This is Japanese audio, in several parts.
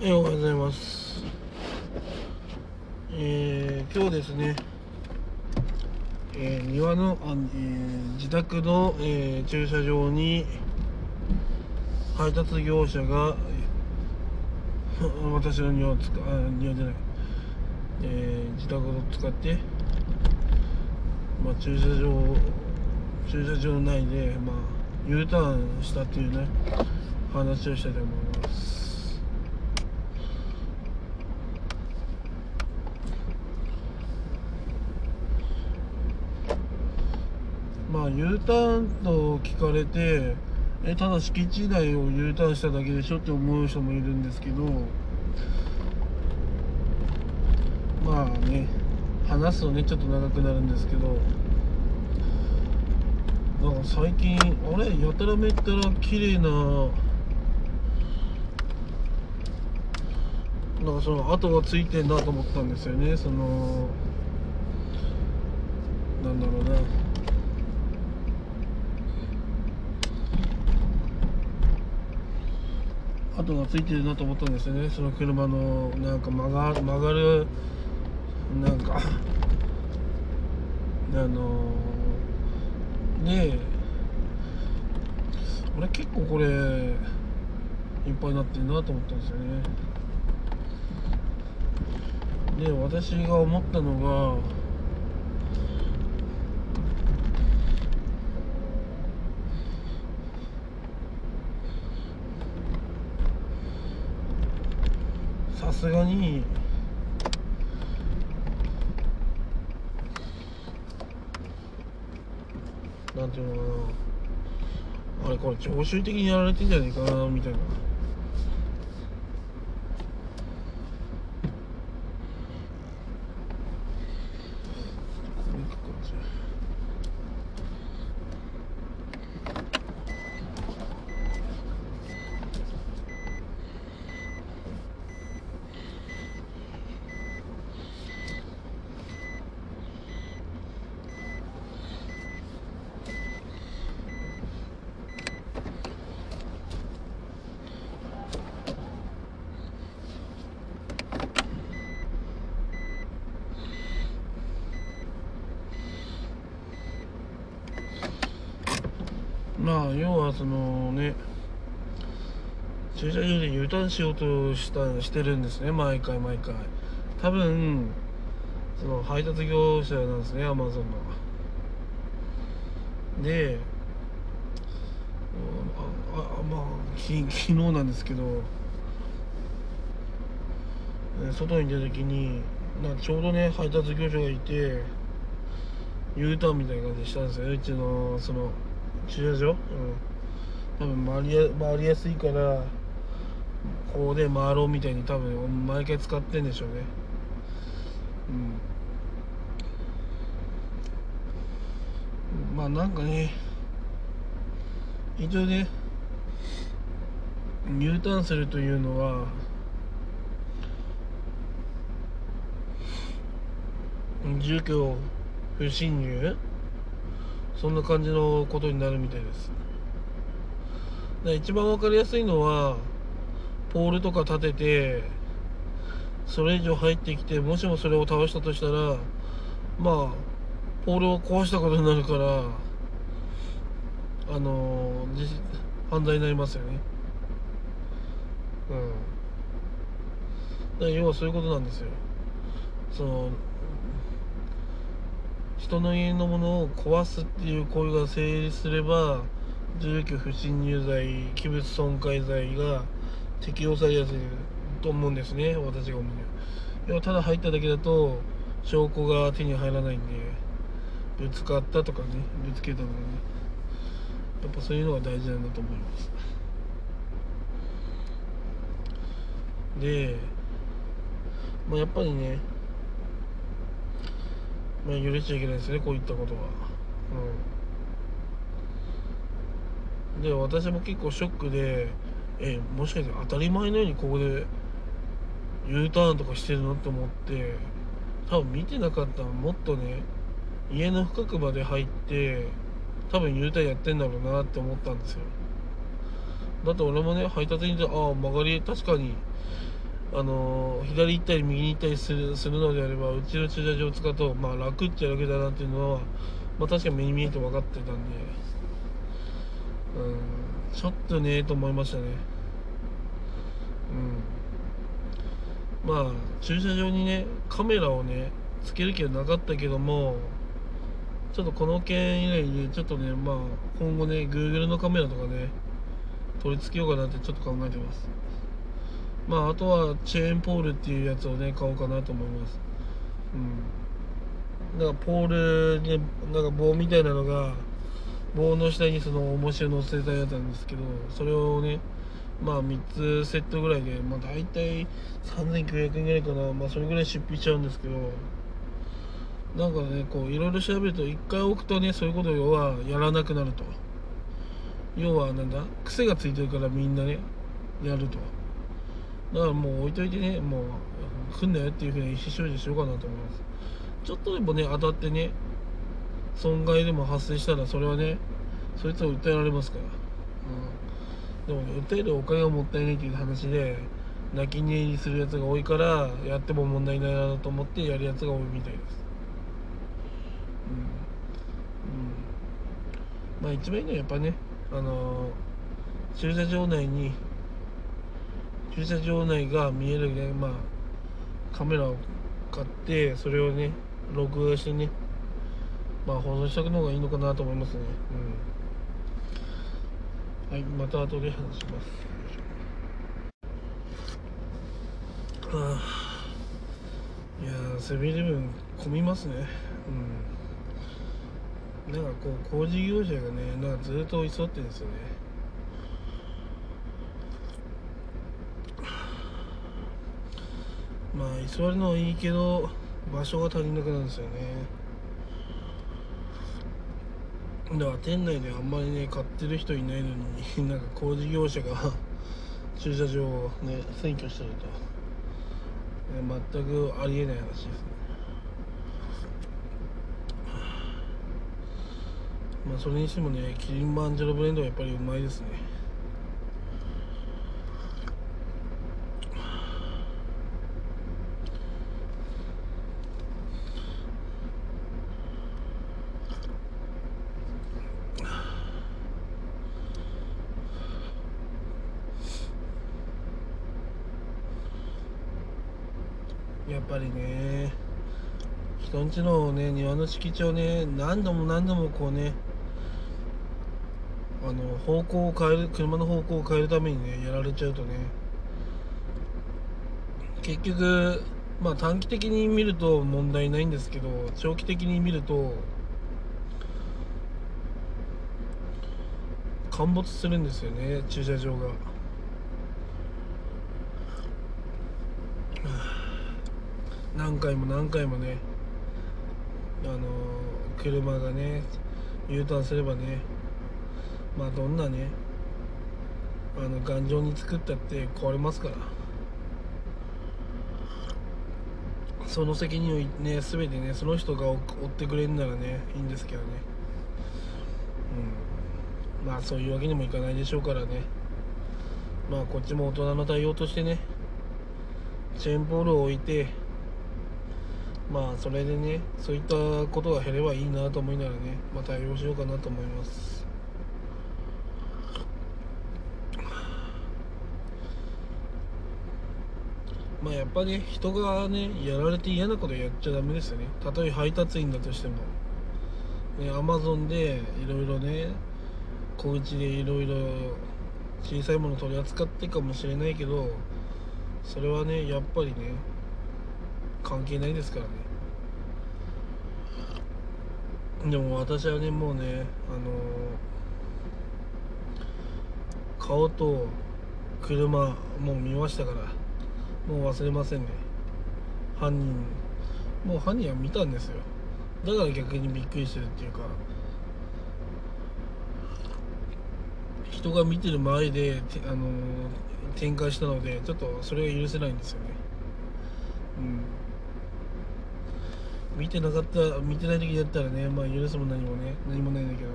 えおはようございます。えー今日ですね、えー庭のあ、えー自宅の、えー駐車場に配達業者が 私の庭を使あ庭じゃない、えー自宅を使って、まあ、駐車場駐車場内で、まあ、U ターンしたっていうね話をしたいと思います。ま U ターンと聞かれてえただ敷地内を U ターンしただけでしょって思う人もいるんですけどまあね話すとねちょっと長くなるんですけどなんか最近あれ？やたらめったら綺麗ななんかその跡がついてんなと思ったんですよね。そのなんだろうな。跡がついてるなと思ったんですよね。その車のなんか曲が曲がるなんかあのねえ。俺結構これいっぱいになってるなと思ったんですよね。で私が思ったのがさすがに。なんていうのかな。あれこれ常習的にやられてんじゃねえかなみたいなこれかこっちまそのね駐車場で U ターンしようとしたしてるんですね毎回毎回。多分その配達業者なんですねアマゾンの。でああまあき昨日なんですけど外に出た時になんちょうどね配達業者がいて U ターンみたいな感じしたんですよねうちのその駐車場、うん、多分回りや回りやすいからこうで回ろうみたいに多分毎回使ってんでしょうね。うん。まあなんかね一応ね U ターンするというのは住居不侵入？そんな感じのことになるみたいです。一番わかりやすいのはポールとか立ててそれ以上入ってきてもしもそれを倒したとしたらまあポールを壊したことになるからあの犯罪になりますよね。うん。だ要はそういうことなんですよ。その人の家のものを壊すっていう行為が成立すれば住居不侵入罪器物損壊罪が適用されやすいと思うんですね私が思うには。要はただ入っただけだと証拠が手に入らないんでぶつかったとかねぶつけたとかね。やっぱそういうのが大事なんだと思います。でまあやっぱりねまあ許しちゃいけないですねこういったことは。うん。で私も結構ショックでえもしかして当たり前のようにここで U ターンとかしてるの？って思って多分見てなかったらもっとね家の深くまで入って多分 U ターンやってんだろうなって思ったんですよ。だって俺もね配達に行ってああ曲がり確かにあの左行ったり右に行ったりするするのであればうちの駐車場を使うと、まあ、楽っちゃ楽だなっていうのは、まあ、確かに目に見えて分かってたんで、ちょっとねと思いましたね。うん。まあ駐車場にねカメラをねつける気はなかったけどもちょっとこの件以外にちょっとねまあ今後ね Google のカメラとかね取り付けようかなってちょっと考えてます。まああとはチェーンポールっていうやつをね買おうかなと思います。うん。だかポールになんか棒みたいなのが棒の下にその重しを乗せたやつなんですけどそれをねまあ3つセットぐらいでまあ大体3900円ぐらいかな。まあそれぐらい出費しちゃうんですけどなんかねこういろいろ調べると1回置くとねそういうことをはやらなくなると。要はなんだ癖がついてるからみんなねやると。だからもう置いといてねもう来んなよっていうふうに意思表示しようかなと思います。ちょっとでもね当たってね損害でも発生したらそれはねそいつは訴えられますから、うん、でもね訴えるお金がもったいないっていう話で泣き寝入りするやつが多いからやっても問題ないなと思ってやるやつが多いみたいです。うん、うん、まあ一番いいのはやっぱねあのー、駐車場内に駐車場内が見えるねまあカメラを買ってそれをね録画してねまあ放送しておくのがいいのかなと思いますね。うん。はいまた後で話します。あいやセブンイレブン混みますね。うん。なんかこう工事業者がねなんかずっと居座ってるんですよね。まあ居座るのはいいけど場所が足りなくなるんですよね。だから店内であんまりね買ってる人いないのになんか工事業者が 駐車場をね占拠してると、ね、全くありえない話ですね。まあそれにしてもねキリンマンジェロブレンドはやっぱりうまいですね。やっぱりね人んちのね庭の敷地をね何度も何度もこうねあの方向を変える車の方向を変えるためにねやられちゃうとね結局まあ短期的に見ると問題ないんですけど長期的に見ると陥没するんですよね駐車場が。何回も何回もねあの車がね U ターンすればねまあどんなねあの頑丈に作ったって壊れますから。その責任をね全てねその人が負ってくれるならねいいんですけどね。うん。まあそういうわけにもいかないでしょうからね。まあこっちも大人の対応としてねチェーンポールを置いてまあそれでねそういったことが減ればいいなと思いながらねまあ対応しようかなと思います。まあやっぱり、ね、人がねやられて嫌なことやっちゃダメですよね。たとえ配達員だとしても。ねアマゾンでいろいろね小口でいろいろ小さいもの取り扱ってかもしれないけどそれはねやっぱりね関係ないですからね。でも私はねもうねあのー、顔と車もう見ましたからもう忘れませんね。犯人もう犯人は見たんですよ。だから逆にびっくりしてるっていうか人が見てる前で、あのー、展開したのでちょっとそれが許せないんですよねうん見てなかった見てない時だったらねまあ許すも何もね何もないんだけど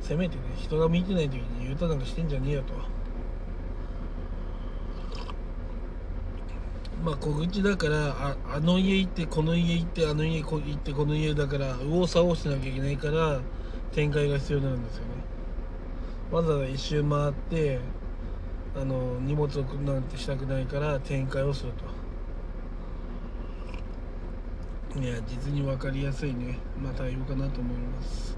せめてね人が見てない時に言うたなんかしてんじゃねえよと。まあ小口だからああの家行ってこの家行ってあの家行ってこの家だから右往左往しなきゃいけないから展開が必要になるんですよね。わざわざ一周回ってあの荷物をなんてしたくないから展開をすると。いや実に分かりやすいね。まあ対応かなと思います。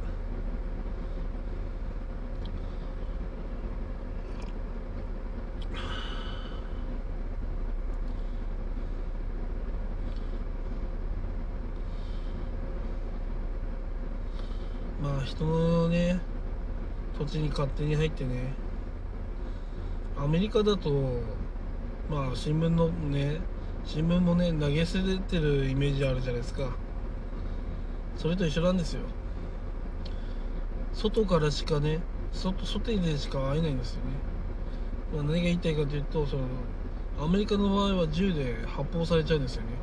まあ人のね土地に勝手に入ってねアメリカだとまあ新聞のね新聞もね投げ捨ててるイメージあるじゃないですか。それと一緒なんですよ。外からしかね外外でしか会えないんですよね、まあ、何が言いたいかというとそのアメリカの場合は銃で発砲されちゃうんですよね。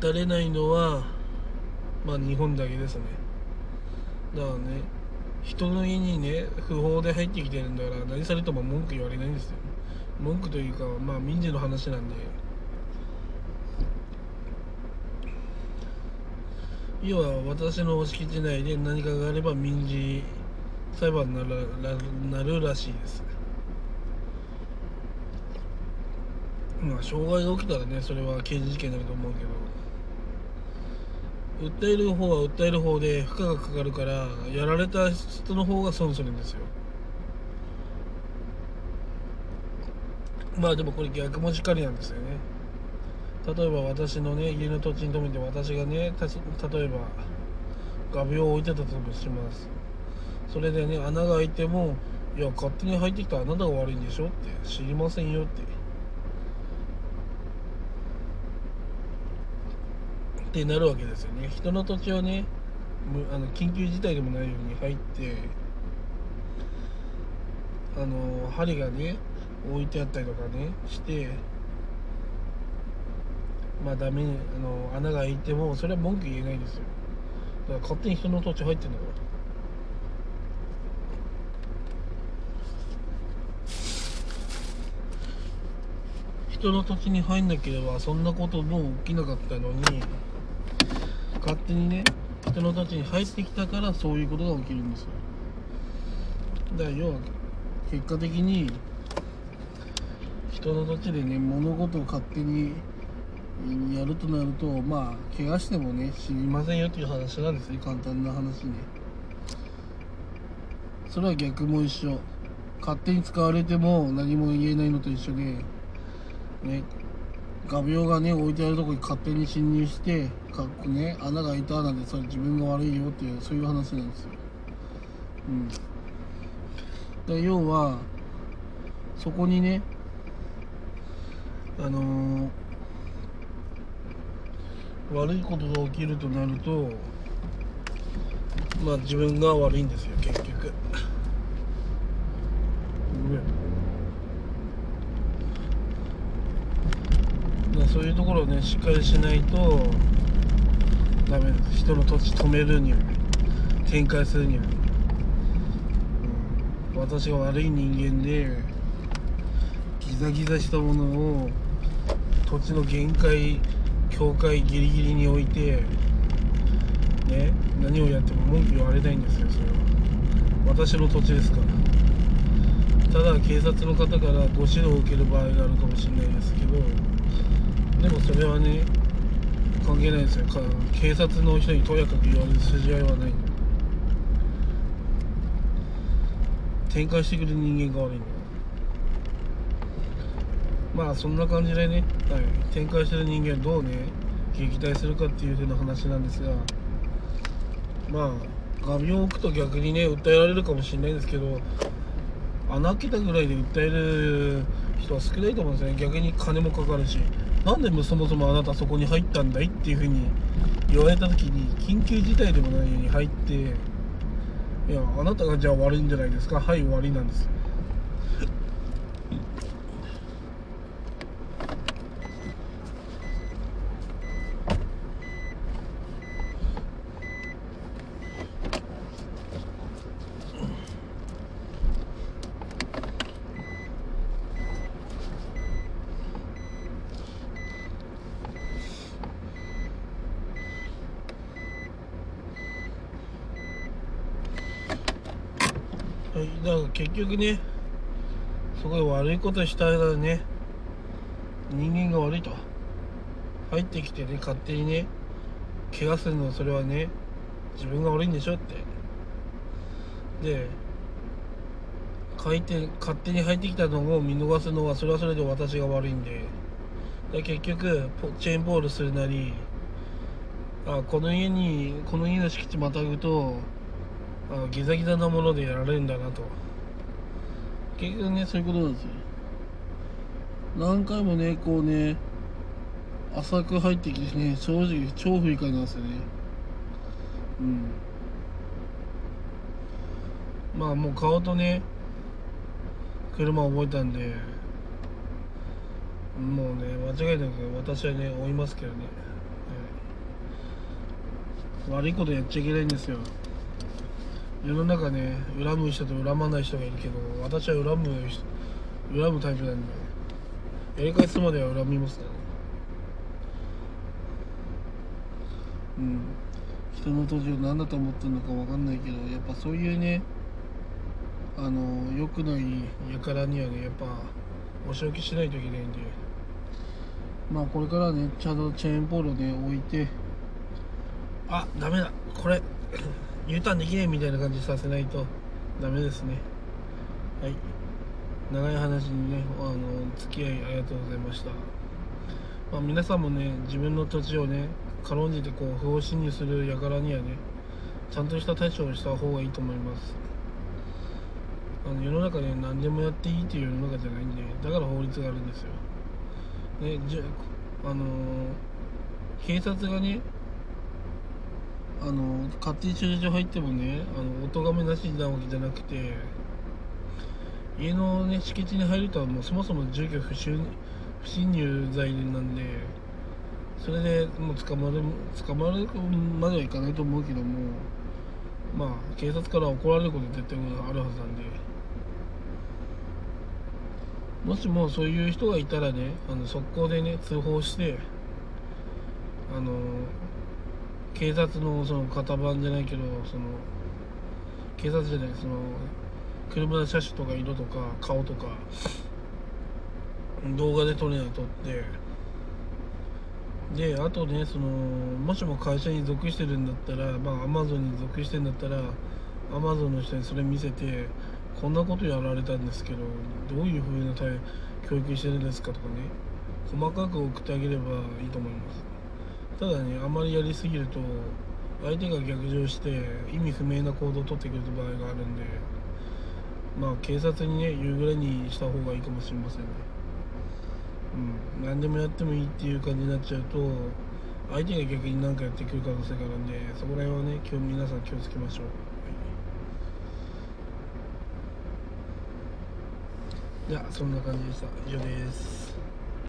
撃たれないのはまあ日本だけですね。だからね人の家にね不法で入ってきてるんだから何されても文句言われないんですよ。文句というかまあ民事の話なんで。要は私の敷地内で何かがあれば民事裁判になるなるらしいです。まあ障害が起きたらねそれは刑事事件になると思うけど。訴える方は訴える方で負荷がかかるからやられた人の方が損するんですよ。まあでもこれ逆もしかりなんですよね。例えば私のね家の土地に止めて私がね例えば画鋲を置いてたとします。それでね穴が開いてもいや勝手に入ってきたあなたが悪いんでしょって知りませんよって。ってなるわけですよね。人の土地をねあの緊急事態でもないように入ってあの針がね置いてあったりとかねしてまあダメあの穴が開いてもそれは文句言えないですよ。だから勝手に人の土地入ってんだから。人の土地に入んなければそんなことも起きなかったのに勝手にね人の土地に入ってきたからそういうことが起きるんですよ。だから要は結果的に人の土地でね物事を勝手にやるとなるとまあ怪我してもね死にませんよっていう話なんですね。簡単な話ね。それは逆も一緒。勝手に使われても何も言えないのと一緒でね画鋲がね置いてあるとこに勝手に侵入してかっこね穴が開いたなんでそれ自分が悪いよっていうそういう話なんですよ。うん。で要はそこにねあのー、悪いことが起きるとなるとまあ自分が悪いんですよ結局。そういうところをねしっかりしないとダメです。人の土地止めるには展開するには、うん、私が悪い人間でギザギザしたものを土地の限界境界ギリギリに置いてね何をやっても文句言われないんですよそれは。私の土地ですから。ただ警察の方からご指導を受ける場合があるかもしれないですけどでもそれはね関係ないですよ。警察の人にとやかく言われる筋合いはない。展開してくる人間が悪いんだまあそんな感じでね、はい、展開してる人間どうね撃退するかっていう風な話なんですが。まあ画面を置くと逆にね訴えられるかもしれないですけど穴開けたぐらいで訴える人は少ないと思うんですよね。逆に金もかかるし。なんでそもそもあなたそこに入ったんだいっていうふうに言われた時に緊急事態でもないように入っていやあなたがじゃあ悪いんじゃないですか？はい悪いなんです。だから結局ねすごい悪いことしたらね人間が悪いと。入ってきてね勝手にね怪我するのそれはね自分が悪いんでしょって。で書いて勝手に入ってきたのを見逃すのはそれはそれで私が悪いんで。で結局チェーンボールするなりあこの家にこの家の敷地またぐとあギザギザなものでやられるんだなと。結局ねそういうことなんですよ。何回もねこうね浅く入ってきてね正直超不愉快なんですよね。うん。まあもう顔とね車覚えたんでもうね間違いなく私はね追いますけどね、はい。悪いことやっちゃいけないんですよ世の中ね恨む人と恨まない人がいるけど私は恨む恨むタイプなんでやり返すまでは恨みますからね。うん。人の土地を何だと思ってるのか分かんないけどやっぱそういうねあの良くない輩にはねやっぱお仕置きしないといけないんで。まあこれからねちゃんとチェーンポールをね置いてあダメだこれ。U ターンできないみたいな感じさせないとダメですね。はい。長い話にねあの付き合いありがとうございました、まあ、皆さんもね自分の土地をね軽んじてこう不法侵入する輩にはねちゃんとした対処をした方がいいと思います。あの世の中ね何でもやっていいっていう世の中じゃないんでだから法律があるんですよ。ねじあの警察がねあの勝手に駐車場入ってもねあの音がめなしなわけじゃなくて家の、ね、敷地に入るとはもうそもそも住居不侵不侵入罪なんでそれでもう捕まる捕まるまではいかないと思うけどもまあ警察から怒られること絶対あるはずなんで。もしもそういう人がいたらねあの速攻でね通報してあの警察のその型番じゃないけどその警察じゃないその車の車種とか色とか顔とか動画で撮れない撮ってであとねそのもしも会社に属してるんだったらまあアマゾンに属してるんだったらアマゾンの人にそれ見せてこんなことやられたんですけどどういう風な教育してるんですかとかね細かく送ってあげればいいと思います。ただねあまりやりすぎると相手が逆上して意味不明な行動をとってくる場合があるんでまあ警察にね言うぐらいにした方がいいかもしれませんね。うん。何でもやってもいいっていう感じになっちゃうと相手が逆に何かやってくる可能性があるんでそこら辺はね今日皆さん気をつけましょう。じゃあそんな感じでした。以上です。